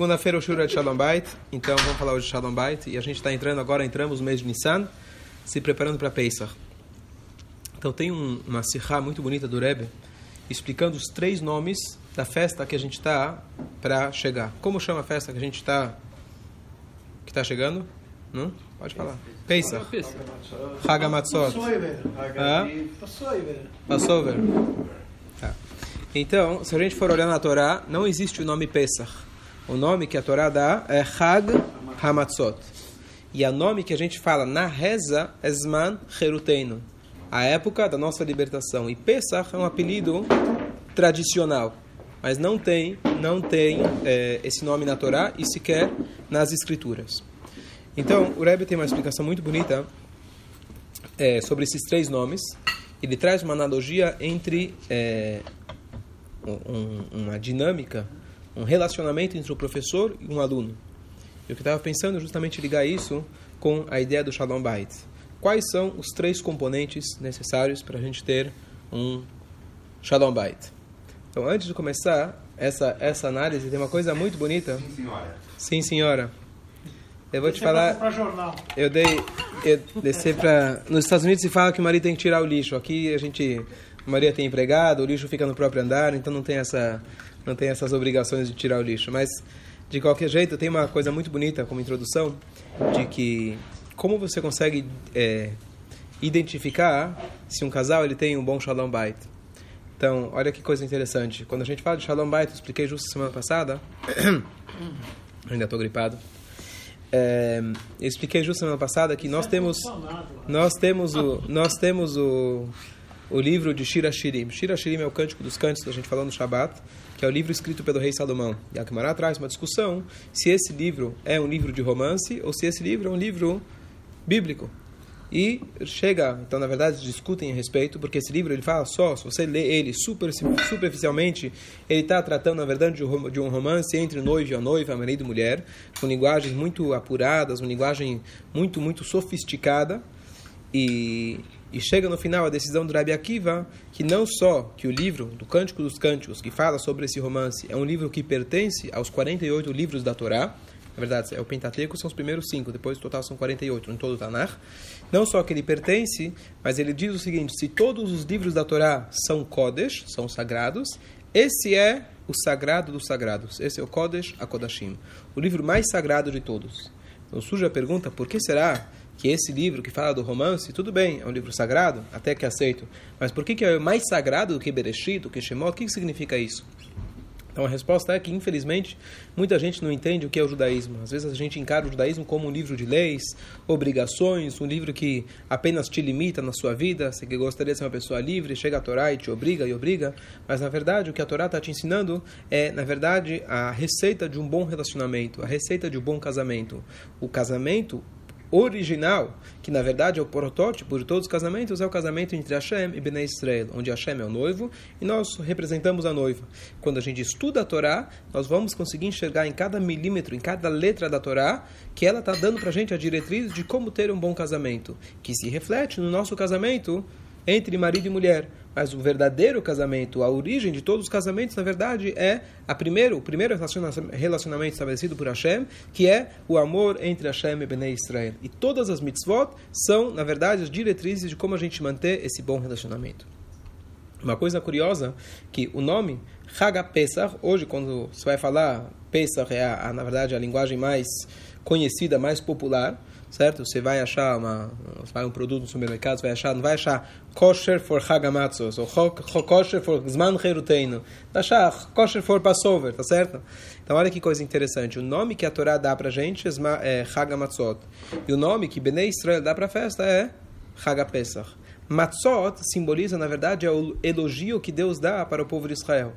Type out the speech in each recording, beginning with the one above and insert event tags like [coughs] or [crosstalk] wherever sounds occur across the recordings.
Segunda-feira o Shura de Shalom Bait, então vamos falar hoje de Shalom Bait e a gente está entrando agora, entramos no mês de Nissan, se preparando para Pesach. Então tem um, uma sirra muito bonita do Rebbe explicando os três nomes da festa que a gente está para chegar. Como chama a festa que a gente está que está chegando? Não? Pode falar. Pesach. Hagamatzot. Passover. Tá. Então, se a gente for olhar na Torá, não existe o nome Pesach. O nome que a Torá dá é Hag Hamatzot. E o nome que a gente fala na reza é Zman Heruteinu, a época da nossa libertação. E Pesach é um apelido tradicional, mas não tem, não tem é, esse nome na Torá e sequer nas escrituras. Então, o Rebbe tem uma explicação muito bonita é, sobre esses três nomes. Ele traz uma analogia entre é, um, uma dinâmica um relacionamento entre o professor e um aluno. Eu que estava pensando é justamente ligar isso com a ideia do Shalom Bait. Quais são os três componentes necessários para a gente ter um Shalom Bait? Então, antes de começar essa essa análise, tem uma coisa muito bonita. Sim, senhora. Sim, senhora. Eu vou te falar. Eu dei. Eu descer para. Nos Estados Unidos se fala que o marido tem que tirar o lixo. Aqui a gente. Maria tem empregado, o lixo fica no próprio andar, então não tem essa, não tem essas obrigações de tirar o lixo. Mas de qualquer jeito tem uma coisa muito bonita como introdução de que como você consegue é, identificar se um casal ele tem um bom shalom bait. Então olha que coisa interessante. Quando a gente fala de shalom bait, eu expliquei justo semana passada. [coughs] Ainda estou gripado. É, eu expliquei justo semana passada que nós temos nós temos o nós temos o o livro de Shira Shirim. Shira Shirim é o Cântico dos Cânticos que a gente falou no Shabat, que é o livro escrito pelo rei Salomão. E a Gemara traz uma discussão se esse livro é um livro de romance ou se esse livro é um livro bíblico. E chega, então na verdade discutem a respeito, porque esse livro ele fala só, se você lê ele super, superficialmente, ele está tratando na verdade de um- romance entre noivo e a noiva, marido e mulher, com linguagens muito apuradas, uma linguagem muito, muito sofisticada. E, e chega no final a decisão do Rabi Akiva que não só que o livro do Cântico dos Cânticos, que fala sobre esse romance, é um livro que pertence aos 48 livros da Torá, na verdade é o Pentateuco, são os primeiros cinco, depois o total são 48 em todo o Tanakh. Não só que ele pertence, mas ele diz o seguinte, se todos os livros da Torá são Kodesh, são sagrados, esse é o sagrado dos sagrados, esse é o Kodesh HaKodashim, o livro mais sagrado de todos. Então surge a pergunta, por que será que esse livro que fala do romance, tudo bem, é um livro sagrado, até que aceito, mas por que, que é mais sagrado do que Bereshit, do que Shemot? O que, que significa isso? Então a resposta é que, infelizmente, muita gente não entende o que é o judaísmo. Às vezes a gente encara o judaísmo como um livro de leis, obrigações, um livro que apenas te limita na sua vida, você que gostaria de ser uma pessoa livre, chega a Torá e te obriga e obriga, mas na verdade o que a Torá está te ensinando é, na verdade, a receita de um bom relacionamento, a receita de um bom casamento. O casamento original, que na verdade é o protótipo de todos os casamentos, é o casamento entre Hashem e Bnei Israel, onde Hashem é o noivo e nós representamos a noiva. Quando a gente estuda a Torá, nós vamos conseguir enxergar em cada milímetro, em cada letra da Torá, que ela está dando para a gente a diretriz de como ter um bom casamento, que se reflete no nosso casamento entre marido e mulher. Mas o verdadeiro casamento, a origem de todos os casamentos, na verdade, é a primeiro, o primeiro relaciona- relacionamento estabelecido por Hashem, que é o amor entre Hashem e Bnei Israel. E todas as mitzvot são, na verdade, as diretrizes de como a gente manter esse bom relacionamento. Uma coisa curiosa, que o nome Haga Pesach, hoje quando você vai falar, Pesach é, a, na verdade, a linguagem mais conhecida, mais popular, certo? Você vai achar uma, vai um produto no supermercado, você vai achar, não vai achar kosher for Hagamatzos, ou kosher for Zman Heruteinu, vai achar kosher for Passover, tá certo? Então olha que coisa interessante, o nome que a Torá dá pra gente é é Hagamatzot, e o nome que Bnei Israel dá pra festa é Hagapesach. Matzot simboliza, na verdade, é o elogio que Deus dá para o povo de Israel.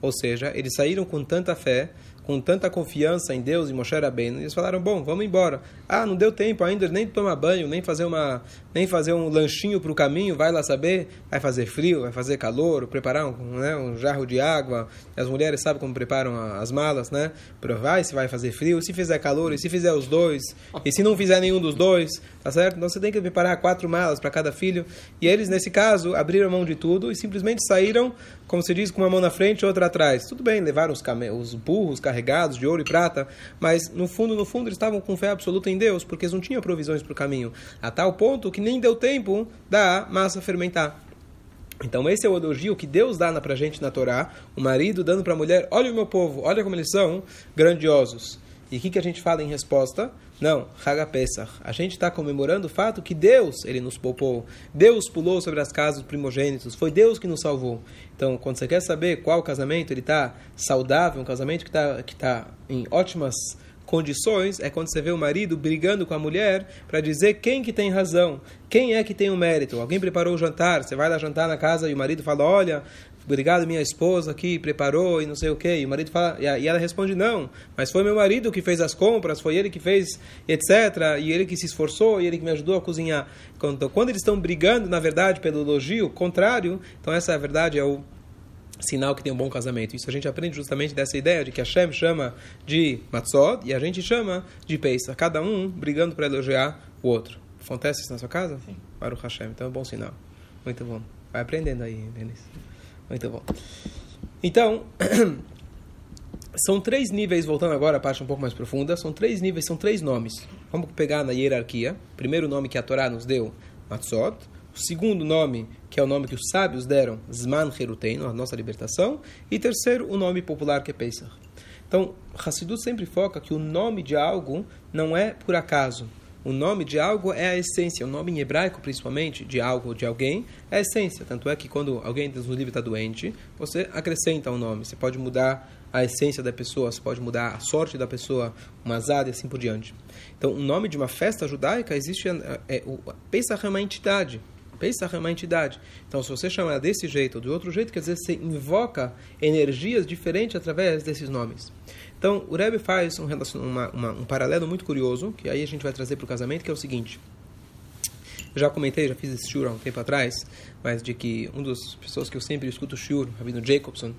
Ou seja, eles saíram com tanta fé, com tanta confiança em Deus e Moshe Rabbeinu, eles falaram, bom, vamos embora. Ah, não deu tempo ainda nem tomar banho, nem fazer, uma, nem fazer um lanchinho para o caminho, vai lá saber, vai fazer frio, vai fazer calor, preparar um, né, um jarro de água, as mulheres sabem como preparam as malas, né? Vai se vai fazer frio, se fizer calor, e se fizer os dois, e se não fizer nenhum dos dois, tá certo? Então você tem que preparar quatro malas para cada filho, e eles, nesse caso, abriram mão de tudo e simplesmente saíram, como se diz, com uma mão na frente e outra atrás. Tudo bem, levaram os, os burros carregados, carregados de ouro e prata, mas no fundo, no fundo, eles estavam com fé absoluta em Deus, porque eles não tinham provisões para o caminho, a tal ponto que nem deu tempo da massa fermentar. Então esse é o elogio que Deus dá para a gente na Torá, o marido dando para a mulher, olha o meu povo, olha como eles são grandiosos. E o que, que a gente fala em resposta? Não, Haga Pesach. A gente está comemorando o fato que Deus ele nos poupou. Deus pulou sobre as casas dos primogênitos. Foi Deus que nos salvou. Então, quando você quer saber qual casamento ele está saudável, um casamento que está que tá em ótimas condições é quando você vê o marido brigando com a mulher para dizer quem que tem razão, quem é que tem o mérito. Alguém preparou o jantar, você vai lá jantar na casa e o marido fala, olha, obrigado minha esposa que preparou e não sei o que. E o marido fala, e ela responde não, mas foi meu marido que fez as compras, foi ele que fez, etc. E ele que se esforçou e ele que me ajudou a cozinhar. Quando, quando eles estão brigando, na verdade, pelo elogio contrário, então essa é verdade é o sinal que tem um bom casamento. Isso a gente aprende justamente dessa ideia de que Hashem chama de Matzot e a gente chama de Peisa. Cada um brigando para elogiar o outro. Acontece isso na sua casa? Sim. Para o Hashem. Então é um bom sinal. Muito bom. Vai aprendendo aí, Denis. Muito bom. Então, [clears throat] são três níveis, voltando agora à parte um pouco mais profunda, são três níveis, são três nomes. Vamos pegar na hierarquia. Primeiro nome que a Torá nos deu, Matzot. O segundo nome, que é o nome que os sábios deram, Zman Heruteinu, a nossa libertação. E terceiro, o nome popular que é Pesach. Então, Hassidut sempre foca que o nome de algo não é por acaso. O nome de algo é a essência. O nome em hebraico, principalmente, de algo ou de alguém, é a essência. Tanto é que quando alguém no livro está doente, você acrescenta um nome. Você pode mudar a essência da pessoa, você pode mudar a sorte da pessoa, uma azar e assim por diante. Então, o nome de uma festa judaica existe. É, é, o Pesach é uma entidade. Pesach é uma entidade. Então, se você chama desse jeito ou de outro jeito, quer dizer, você invoca energias diferentes através desses nomes. Então, o Rebbe faz um, uma, uma, um paralelo muito curioso, que aí a gente vai trazer para o casamento, que é o seguinte. Eu já comentei, já fiz esse shiur há um tempo atrás, mas de que um das pessoas que eu sempre escuto shiur, Rabino Jacobson,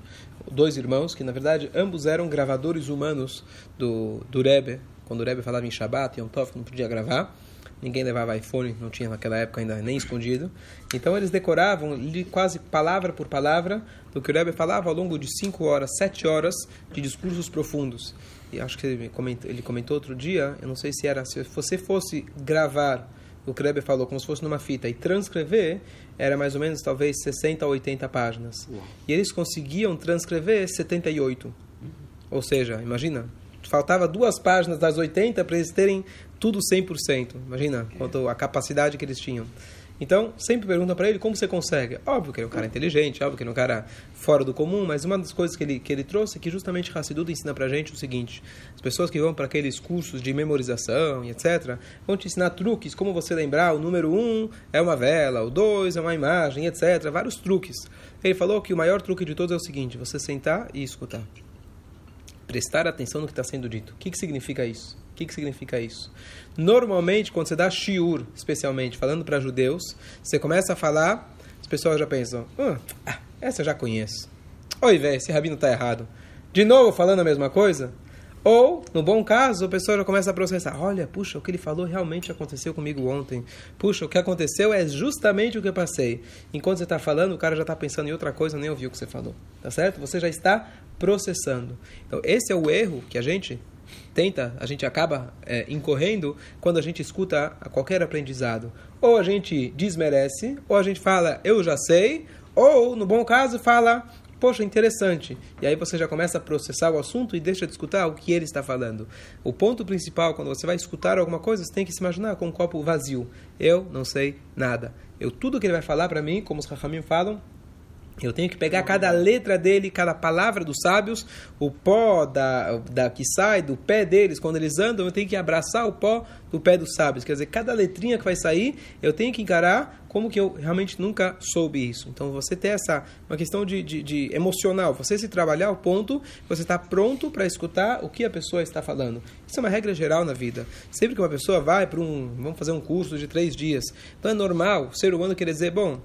dois irmãos, que na verdade ambos eram gravadores humanos do, do Rebbe, quando o Rebbe falava em Shabbat Yom Tov, não podia gravar, ninguém levava iPhone, não tinha naquela época ainda nem escondido. Então eles decoravam quase palavra por palavra do que o Rebbe falava ao longo de cinco horas, sete horas de discursos profundos. E acho que ele comentou, ele comentou outro dia, eu não sei se era, se você fosse gravar o que o Rebbe falou como se fosse numa fita e transcrever, era mais ou menos talvez 60 ou 80 páginas. E eles conseguiam transcrever 78. Uhum. Ou seja, imagina, faltava duas páginas das 80 para eles terem tudo 100%. Imagina quanto a capacidade que eles tinham. Então, sempre pergunta para ele como você consegue. Óbvio que ele é um cara inteligente, óbvio que ele é um cara fora do comum, mas uma das coisas que ele, que ele trouxe é que justamente Hassidut ensina para gente o seguinte: as pessoas que vão para aqueles cursos de memorização e etc., vão te ensinar truques, como você lembrar o número 1 um é uma vela, o 2 é uma imagem, etc. Vários truques. Ele falou que o maior truque de todos é o seguinte: você sentar e escutar. Prestar atenção no que está sendo dito. O que, que significa isso? O que, que significa isso? Normalmente, quando você dá shiur, especialmente falando para judeus, você começa a falar, as pessoas já pensam: ah, essa eu já conheço. Oi, velho, esse rabino está errado. De novo falando a mesma coisa? Ou, no bom caso, a pessoa já começa a processar. Olha, puxa, o que ele falou realmente aconteceu comigo ontem. Puxa, o que aconteceu é justamente o que eu passei. Enquanto você está falando, o cara já está pensando em outra coisa, nem ouviu o que você falou. Tá certo? Você já está processando. Então, esse é o erro que a gente tenta, a gente acaba é, incorrendo quando a gente escuta qualquer aprendizado. Ou a gente desmerece, ou a gente fala, eu já sei, ou, no bom caso, fala, poxa, interessante. E aí você já começa a processar o assunto e deixa de escutar o que ele está falando. O ponto principal, quando você vai escutar alguma coisa, você tem que se imaginar com um copo vazio. Eu não sei nada. Eu, tudo que ele vai falar para mim, como os Rahamim falam, eu tenho que pegar cada letra dele, cada palavra dos sábios, o pó da, da que sai do pé deles quando eles andam, eu tenho que abraçar o pó do pé dos sábios. Quer dizer, cada letrinha que vai sair, eu tenho que encarar como que eu realmente nunca soube isso. Então, você ter essa uma questão de, de, de emocional, você se trabalhar ao ponto você está pronto para escutar o que a pessoa está falando. Isso é uma regra geral na vida. Sempre que uma pessoa vai para um, vamos fazer um curso de três dias, então é normal o ser humano querer dizer, bom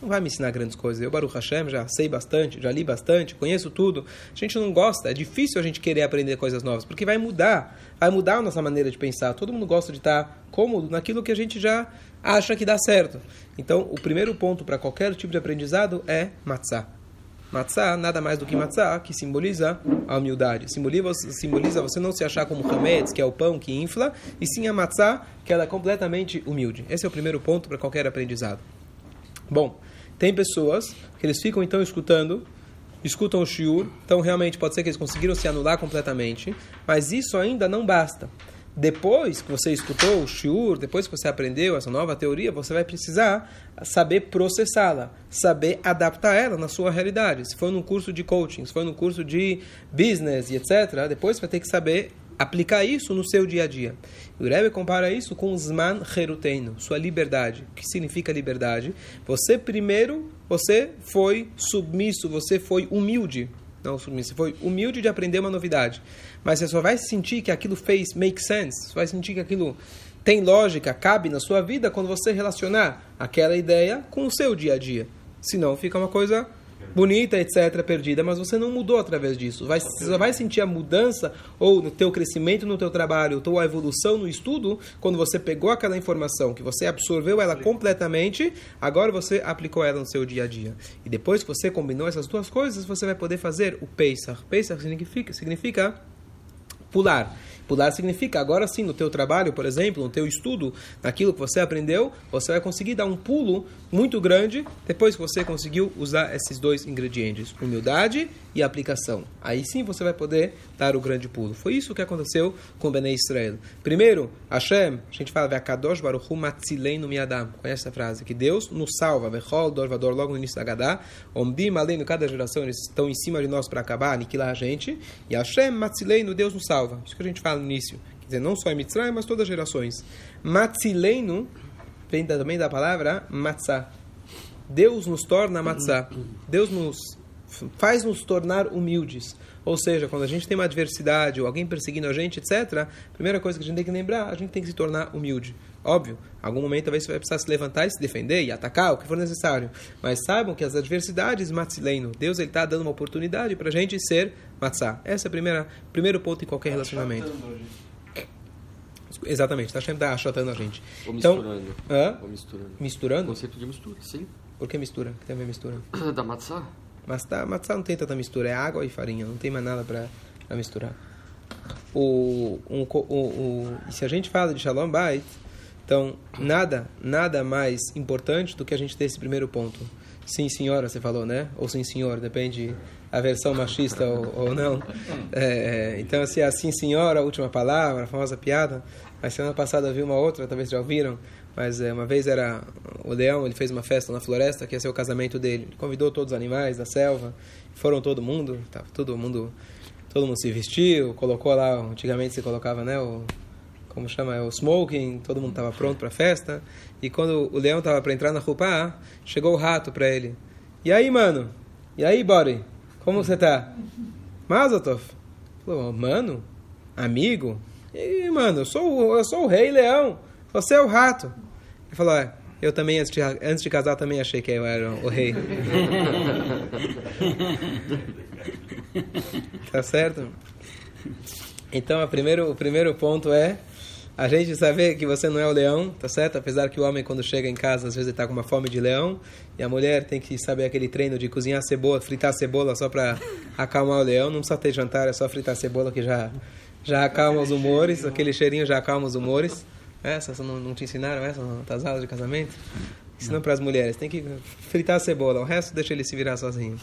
não vai me ensinar grandes coisas. Eu, Baruch Hashem, já sei bastante, já li bastante, conheço tudo. A gente não gosta, é difícil a gente querer aprender coisas novas, porque vai mudar, vai mudar a nossa maneira de pensar. Todo mundo gosta de estar cômodo naquilo que a gente já acha que dá certo. Então, o primeiro ponto para qualquer tipo de aprendizado é matzah. Matzah, nada mais do que matzah, que simboliza a humildade. Simboliza, você não se achar como Hametz, que é o pão que infla, e sim a matzah, que ela é completamente humilde. Esse é o primeiro ponto para qualquer aprendizado. Bom, tem pessoas que eles ficam então escutando, escutam o shiur, então realmente pode ser que eles conseguiram se anular completamente, mas isso ainda não basta. Depois que você escutou o shiur, depois que você aprendeu essa nova teoria, você vai precisar saber processá-la, saber adaptar ela na sua realidade. Se for num curso de coaching, se for num curso de business e etc., depois você vai ter que saber aplicar isso no seu dia a dia. O Rebbe compara isso com Zman Heruteno, sua liberdade. O que significa liberdade? Você primeiro, você foi submisso, você foi humilde. Não submisso, foi humilde de aprender uma novidade. Mas você só vai sentir que aquilo fez make sense, você vai sentir que aquilo tem lógica, cabe na sua vida quando você relacionar aquela ideia com o seu dia a dia. Senão fica uma coisa bonita, etc., perdida, mas você não mudou através disso. Vai, você vai sentir a mudança ou no teu crescimento no teu trabalho, ou a evolução no estudo, quando você pegou aquela informação, que você absorveu ela completamente, agora você aplicou ela no seu dia a dia. E depois que você combinou essas duas coisas, você vai poder fazer o Pesach. Pesach significa, significa pular. Pular significa, agora sim, no teu trabalho, por exemplo, no teu estudo, naquilo que você aprendeu, você vai conseguir dar um pulo muito grande depois que você conseguiu usar esses dois ingredientes, humildade e aplicação. Aí sim você vai poder dar o grande pulo. Foi isso que aconteceu com Bnei Israel. Primeiro, Hashem, a gente fala, Kadosh Baruch Hu Matzileinu Miadam. Conhece essa frase? Que Deus nos salva. Vechol, Dorvador, logo no início da Gadá. Omdim, além cada geração, eles estão em cima de nós para acabar, aniquilar a gente. E Hashem, Matzileinu, Deus nos salva. Isso que a gente fala no início. Quer dizer, não só em Mitzrayim, mas todas as gerações. Matzileinu vem também da palavra matzah. Deus nos torna matzah. Deus nos faz nos tornar humildes. Ou seja, quando a gente tem uma adversidade ou alguém perseguindo a gente, etc., a primeira coisa que a gente tem que lembrar, a gente tem que se tornar humilde. Óbvio, algum momento talvez você vai precisar se levantar e se defender e atacar, o que for necessário. Mas saibam que as adversidades, matzileno, Deus está dando uma oportunidade para a gente ser matzah. Esse é o primeiro, primeiro ponto em qualquer relacionamento. Exatamente, está sempre achatando a gente. Ou Então, misturando. hã? Ou misturando. Misturando? Conceito de mistura, sim. Por que mistura? Que tem a ver mistura? [clears throat] Da matzah? Mas tá, matzá não tem tanta mistura, é água e farinha, não tem mais nada para misturar. O, um, o, o, e se a gente fala de Shalom Bait, então nada, nada mais importante do que a gente ter esse primeiro ponto. Sim, senhora, você falou, né? Ou sim, senhor, depende a versão machista ou, ou não. É, então, se é assim, senhora, a última palavra, a famosa piada. Mas semana passada eu vi uma outra, talvez já ouviram, mas é, uma vez era o leão, ele fez uma festa na floresta, que ia ser o casamento dele. Ele convidou todos os animais da selva, foram todo mundo, tava todo mundo, todo mundo se vestiu, colocou lá, antigamente se colocava, né, o como chama, é o smoking, todo mundo estava pronto para a festa. E quando o leão estava para entrar na roupa, chegou o rato para ele. E aí, mano? E aí, body? Como você tá? Mazatov? Falou, mano? Amigo? E, mano, eu sou, o- eu sou o rei leão. Você é o rato. Ele falou, é, eu também, antes de, antes de casar, também achei que eu era o rei. [laughs] tá certo? Então, a primeiro, o primeiro ponto é a gente saber que você não é o leão, tá certo? Apesar que o homem, quando chega em casa, às vezes ele tá com uma fome de leão, e a mulher tem que saber aquele treino de cozinhar cebola, fritar cebola só para acalmar o leão. Não precisa ter jantar, é só fritar cebola que já, já acalma os humores, aquele cheirinho já acalma os humores. Essa, não, não te ensinaram essa nas aulas de casamento? Ensinam para as mulheres, tem que fritar a cebola, o resto deixa ele se virar sozinho.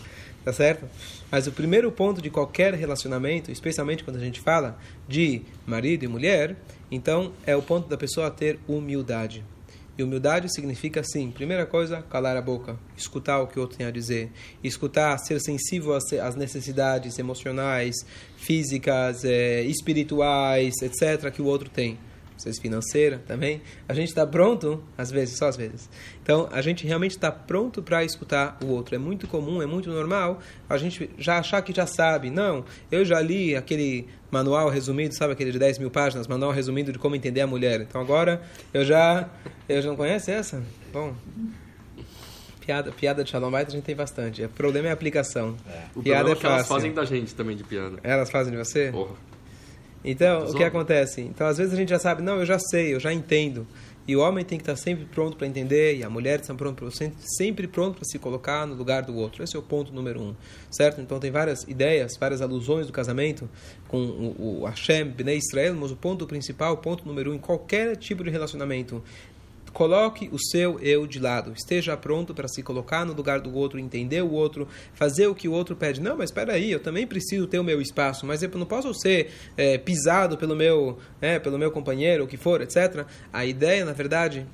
Tá certo? Mas o primeiro ponto de qualquer relacionamento, especialmente quando a gente fala de marido e mulher, então é o ponto da pessoa ter humildade. E humildade significa, sim, primeira coisa, calar a boca, escutar o que o outro tem a dizer, escutar, ser sensível às necessidades emocionais, físicas, eh, espirituais, etc., que o outro tem vocês financeira também, a gente está pronto, às vezes, só às vezes. Então, a gente realmente está pronto para escutar o outro. É muito comum, é muito normal a gente já achar que já sabe. Não, eu já li aquele manual resumido, sabe aquele de 10 mil páginas, manual resumido de como entender a mulher. Então, agora, eu já... Eu já não conhece essa? Bom... Piada, piada de Shalom Bait a gente tem bastante. O problema é a aplicação. O Piada problema é é que elas fácil. fazem da gente também de piada. Elas fazem de você? Porra. Então, o que acontece? Então, às vezes a gente já sabe, não, eu já sei, eu já entendo. E o homem tem que estar sempre pronto para entender, e a mulher está pronto sempre pronto para se colocar no lugar do outro. Esse é o ponto número um, certo? Então tem várias ideias, várias alusões do casamento com o, o Hashem, Bnei Israel, mas o ponto principal, o ponto número um, em qualquer tipo de relacionamento, Coloque o seu eu de lado. Esteja pronto para se colocar no lugar do outro, entender o outro, fazer o que o outro pede. Não, mas espera aí, eu também preciso ter o meu espaço, mas eu não posso ser é, pisado pelo meu, é, pelo meu companheiro, o que for, etc. A ideia, na verdade,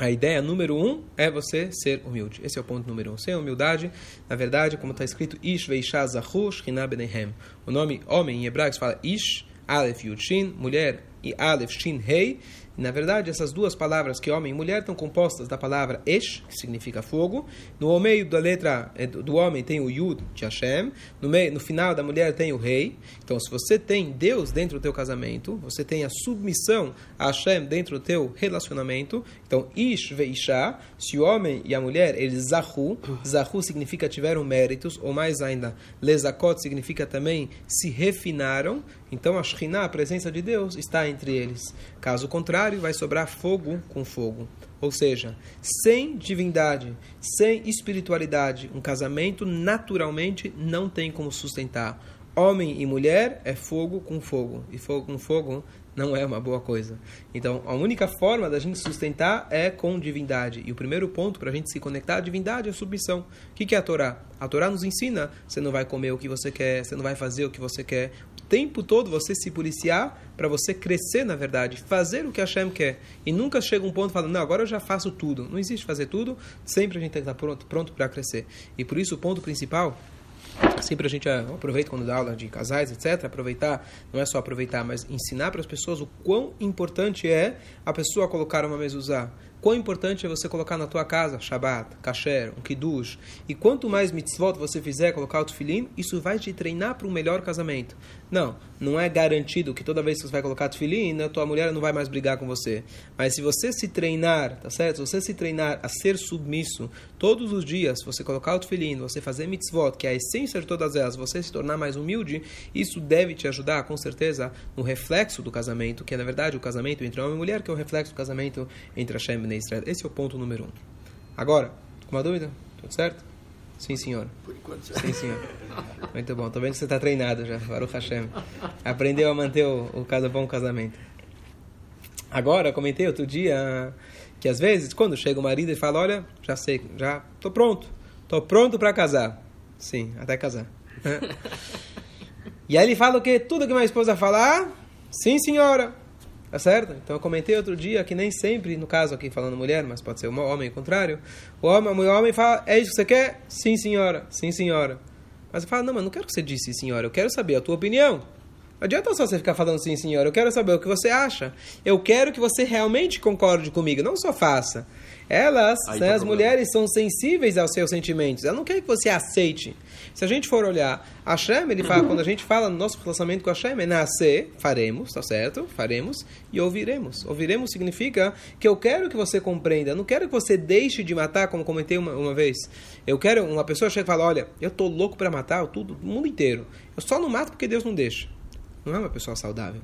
a ideia número um é você ser humilde. Esse é o ponto número um. Sem humildade, na verdade, como está escrito, Ish O nome homem em hebraico fala Ish, Aleph Yud Shin, mulher e Aleph Shin Hei. Na verdade, essas duas palavras que homem e mulher estão compostas da palavra Esh, que significa fogo. No meio da letra eh, do homem tem o Yud de Hashem. No, meio, no final da mulher tem o Rei. Então, se você tem Deus dentro do teu casamento, você tem a submissão a Hashem dentro do teu relacionamento. Então, Ish veisha, se o homem e a mulher, eles zahu. Zahu significa tiveram méritos, ou mais ainda, lezakot significa também se refinaram. Então, a Shekhinah, a presença de Deus, está entre eles. Caso contrário, vai sobrar fogo com fogo. Ou seja, sem divindade, sem espiritualidade, um casamento naturalmente não tem como sustentar. Homem e mulher é fogo com fogo. E fogo com fogo não é uma boa coisa. Então, a única forma da gente sustentar é com divindade. E o primeiro ponto para a gente se conectar à divindade é a submissão. O que é a Torá? A Torá nos ensina: você não vai comer o que você quer, você não vai fazer o que você quer tempo todo você se policiar para você crescer, na verdade, fazer o que Hashem quer. E nunca chega um ponto falando, não, agora eu já faço tudo. Não existe fazer tudo, sempre a gente tem que estar pronto, pronto para crescer. E por isso o ponto principal sempre a gente aproveita quando dá aula de casais, etc. Aproveitar, não é só aproveitar, mas ensinar para as pessoas o quão importante é a pessoa colocar uma mezuzá. Quão importante é você colocar na tua casa Shabbat, Kasher, um Kiddush. E quanto mais mitzvot você fizer, colocar o tefilim, isso vai te treinar para um melhor casamento. Não, não é garantido que toda vez que você vai colocar tefilim, a tua mulher não vai mais brigar com você. Mas se você se treinar, tá certo? Se você se treinar a ser submisso todos os dias, você colocar o tefilim, você fazer mitzvot, que é a essência de todas elas, você se tornar mais humilde, isso deve te ajudar, com certeza, no reflexo do casamento, que é na verdade o casamento entre homem e mulher, que é o reflexo do casamento entre Hashem e Israel. Esse é o ponto número um. Agora, com uma dúvida? Tudo certo? Sim, senhor. Por enquanto, Sim, senhor. Muito bom. Estou vendo que você está treinado já. Baruch Hashem. Aprendeu a manter o, o bom casamento. Agora, comentei outro dia que às vezes, quando chega o marido e fala, olha, já sei, já estou pronto. Estou pronto para casar. Sim, até casar. [laughs] e aí ele fala o quê? Tudo que minha esposa falar, sim, senhora. Tá certo? Então eu comentei outro dia que nem sempre, no caso aqui falando mulher, mas pode ser um homem contrário, o homem, o homem fala, é isso que você quer? Sim, senhora. Sim, senhora. Mas eu falo, não, mas não quero que você disse senhora, eu quero saber a tua opinião. Adianta só você ficar falando sim, senhora, eu quero saber o que você acha. Eu quero que você realmente concorde comigo, não só faça. Elas, né, tá as mulheres, são sensíveis aos seus sentimentos. Ela não quer que você aceite. Se a gente for olhar, Hashem, ele fala, quando a gente fala no nosso relacionamento com Hashem, é nascer, faremos, tá certo? Faremos e ouviremos. Ouviremos significa que eu quero que você compreenda, eu não quero que você deixe de matar, como comentei uma, uma vez. Eu quero, uma pessoa chega e fala, olha, eu tô louco para matar tudo, o mundo inteiro. Eu só não mato porque Deus não deixa. Não é uma pessoa saudável.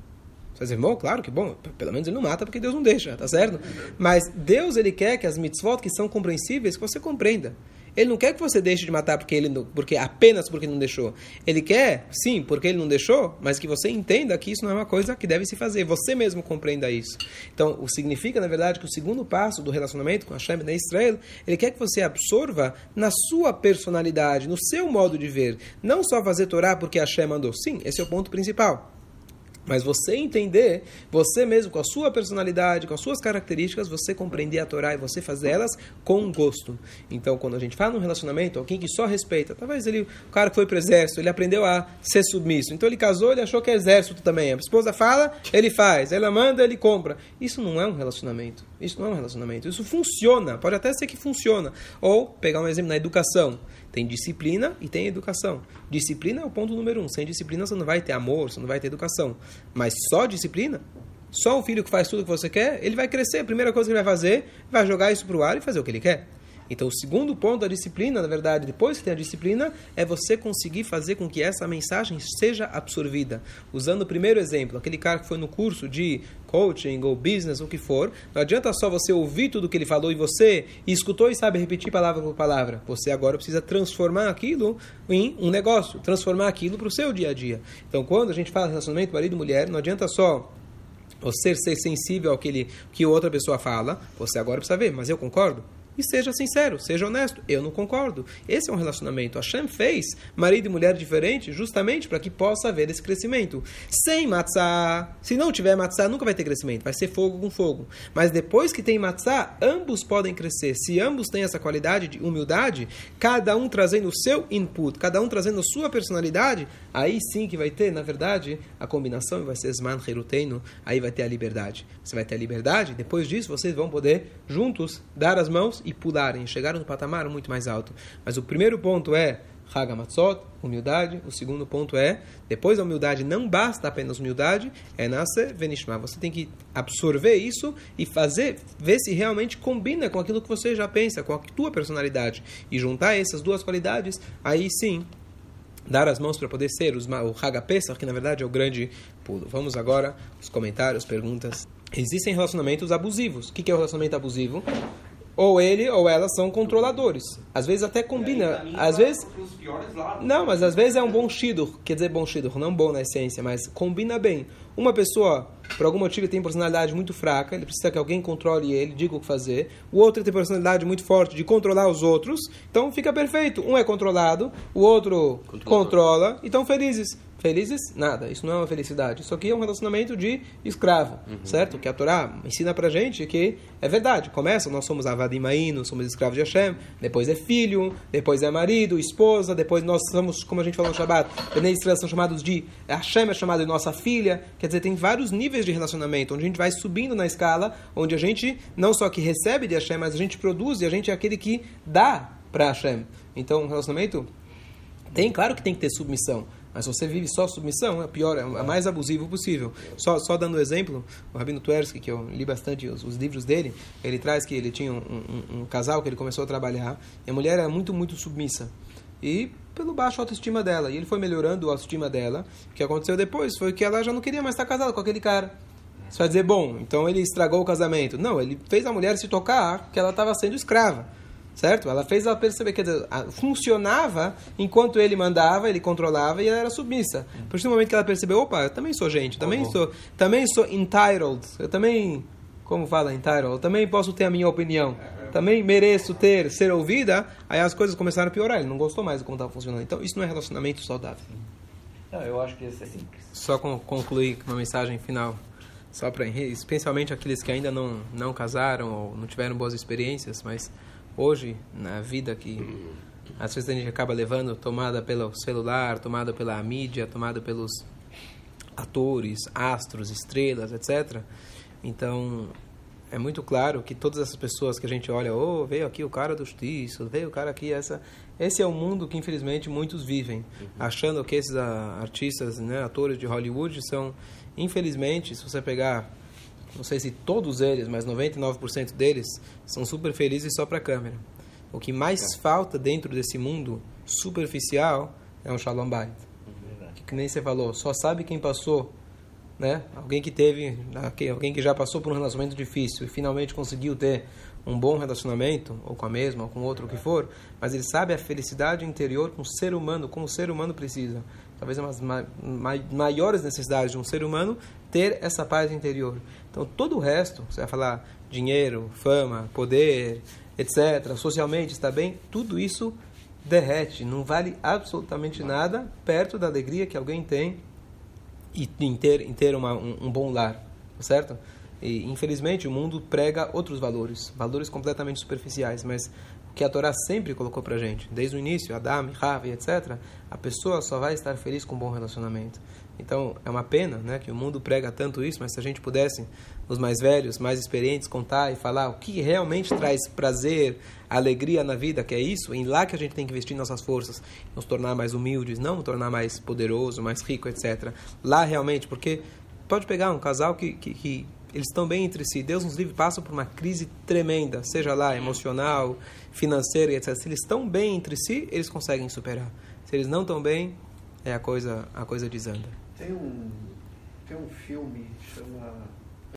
Você diz, claro que bom, pelo menos ele não mata porque Deus não deixa, tá certo? Mas Deus, ele quer que as mitzvot que são compreensíveis, que você compreenda. Ele não quer que você deixe de matar porque ele porque apenas porque não deixou. Ele quer, sim, porque ele não deixou, mas que você entenda que isso não é uma coisa que deve se fazer. Você mesmo compreenda isso. Então, o significa, na verdade, que o segundo passo do relacionamento com Hashem e Israel, ele quer que você absorva na sua personalidade, no seu modo de ver. Não só fazer Torá porque Hashem mandou. Sim, esse é o ponto principal. Mas você entender, você mesmo, com a sua personalidade, com as suas características, você compreender a Torá e você fazer elas com gosto. Então, quando a gente fala num relacionamento, alguém que só respeita, talvez ele, o cara que foi para o exército, ele aprendeu a ser submisso. Então, ele casou, ele achou que é exército também. A esposa fala, ele faz. Ela manda, ele compra. Isso não é um relacionamento. Isso não é um relacionamento. Isso funciona. Pode até ser que funciona. Ou, pegar um exemplo na educação. Tem disciplina e tem educação. Disciplina é o ponto número um. Sem disciplina você não vai ter amor, você não vai ter educação. Mas só disciplina, só o filho que faz tudo o que você quer, ele vai crescer. A primeira coisa que ele vai fazer, vai jogar isso para o ar e fazer o que ele quer. Então, o segundo ponto da disciplina, na verdade, depois que tem a disciplina, é você conseguir fazer com que essa mensagem seja absorvida. Usando o primeiro exemplo, aquele cara que foi no curso de coaching ou business, o que for, não adianta só você ouvir tudo que ele falou e você escutou e sabe repetir palavra por palavra. Você agora precisa transformar aquilo em um negócio, transformar aquilo para o seu dia a dia. Então, quando a gente fala relacionamento marido e mulher, não adianta só você ser sensível ao que, ele, que outra pessoa fala, você agora precisa ver, mas eu concordo? E seja sincero, seja honesto. Eu não concordo. Esse é um relacionamento. Hashem fez marido e mulher diferente justamente para que possa haver esse crescimento. Sem matzah, se não tiver matzah, nunca vai ter crescimento. Vai ser fogo com fogo. Mas depois que tem matzah, ambos podem crescer. Se ambos têm essa qualidade de humildade, cada um trazendo o seu input, cada um trazendo a sua personalidade, aí sim que vai ter, na verdade, a combinação vai ser Zman Heruteno, aí vai ter a liberdade. Você vai ter a liberdade, depois disso vocês vão poder juntos dar as mãos e pularem, chegaram no patamar muito mais alto. Mas o primeiro ponto é Hagamatzot, humildade. O segundo ponto é, depois da humildade, não basta apenas humildade, é nascer venishma. Você tem que absorver isso e fazer, ver se realmente combina com aquilo que você já pensa, com a tua personalidade. E juntar essas duas qualidades, aí sim, dar as mãos para poder ser os, o Haga Pesach, que na verdade é o grande pulo. Vamos agora os comentários, perguntas. Existem relacionamentos abusivos. O que é o relacionamento abusivo? Ou ele ou ela são controladores. Às vezes até combina, às vezes Não, mas às vezes é um bom shidur, quer dizer bom shidur, não bom na essência, mas combina bem. Uma pessoa, por algum motivo, tem personalidade muito fraca, ele precisa que alguém controle ele, diga o que fazer. O outro tem personalidade muito forte de controlar os outros, então fica perfeito. Um é controlado, o outro controla, então felizes. Felizes? Nada. Isso não é uma felicidade. Isso aqui é um relacionamento de escravo, uhum. certo? Que a Torá ensina pra gente que é verdade. Começa, nós somos avadim nós somos escravos de Hashem, depois é filho, depois é marido, esposa, depois nós somos, como a gente falou no Shabbat, Bnei Israel são chamados de, Hashem é chamado de nossa filha, quer dizer, tem vários níveis de relacionamento, onde a gente vai subindo na escala, onde a gente não só que recebe de Hashem, mas a gente produz e a gente é aquele que dá para Hashem. Então, um relacionamento tem, claro que tem que ter submissão, mas você vive só submissão, é pior, é, é mais abusivo possível. Só, só dando um exemplo, o Rabino Tversky, que eu li bastante os, os, livros dele, ele traz que ele tinha um, um, um, casal que ele começou a trabalhar, e a mulher era muito, muito submissa. E pelo baixo autoestima dela. E ele foi melhorando a autoestima dela. O que aconteceu depois foi que ela já não queria mais estar casada com aquele cara. Você vai dizer, bom, então ele estragou o casamento. Não, ele fez a mulher se tocar que ela estava sendo escrava certo? Ela fez ela perceber que funcionava enquanto ele mandava, ele controlava e ela era submissa. A partir do momento que ela percebeu, opa, eu também sou gente, também uhum. sou, também sou entitled, eu também, como fala entitled, eu também posso ter a minha opinião, também mereço ter, ser ouvida. Aí as coisas começaram a piorar, ele não gostou mais de como estava funcionando. Então isso não é relacionamento saudável. Não, eu acho que isso é simples. Só concluir com uma mensagem final só para especialmente aqueles que ainda não não casaram ou não tiveram boas experiências, mas hoje, na vida que às vezes a gente acaba levando, tomada pelo celular, tomada pela mídia, tomada pelos atores, astros, estrelas, etc. Então, é muito claro que todas essas pessoas que a gente olha, oh, veio aqui o cara do justiça, veio o cara aqui, essa... Esse é o mundo que, infelizmente, muitos vivem, uhum. achando que esses artistas, né, atores de Hollywood são, infelizmente, se você pegar não sei se todos eles, mas 99% deles são super felizes só para a câmera. O que mais é. falta dentro desse mundo superficial é um shalom bait. Que, que nem você falou, só sabe quem passou, né? Alguém que teve, alguém que já passou por um relacionamento difícil e finalmente conseguiu ter um bom relacionamento, ou com a mesma, ou com outro, o que for, mas ele sabe a felicidade interior com o ser humano, como o ser humano precisa. Talvez uma das maiores necessidades de um ser humano ter essa paz interior. Então, todo o resto, você vai falar dinheiro, fama, poder, etc., socialmente está bem, tudo isso derrete, não vale absolutamente nada perto da alegria que alguém tem em ter, em ter uma, um, um bom lar, certo? E, infelizmente, o mundo prega outros valores, valores completamente superficiais, mas que a Torá sempre colocou para gente, desde o início, Adam, Ravi, etc., a pessoa só vai estar feliz com um bom relacionamento. Então, é uma pena né, que o mundo prega tanto isso, mas se a gente pudesse, os mais velhos, mais experientes, contar e falar o que realmente traz prazer, alegria na vida, que é isso, em lá que a gente tem que investir nossas forças, nos tornar mais humildes, não nos tornar mais poderoso, mais rico, etc. Lá realmente, porque pode pegar um casal que, que, que eles estão bem entre si. Deus nos livre passa por uma crise tremenda, seja lá emocional, financeira, etc. Se eles estão bem entre si, eles conseguem superar. Se eles não estão bem, é a coisa a coisa desanda. Tem um tem um filme chama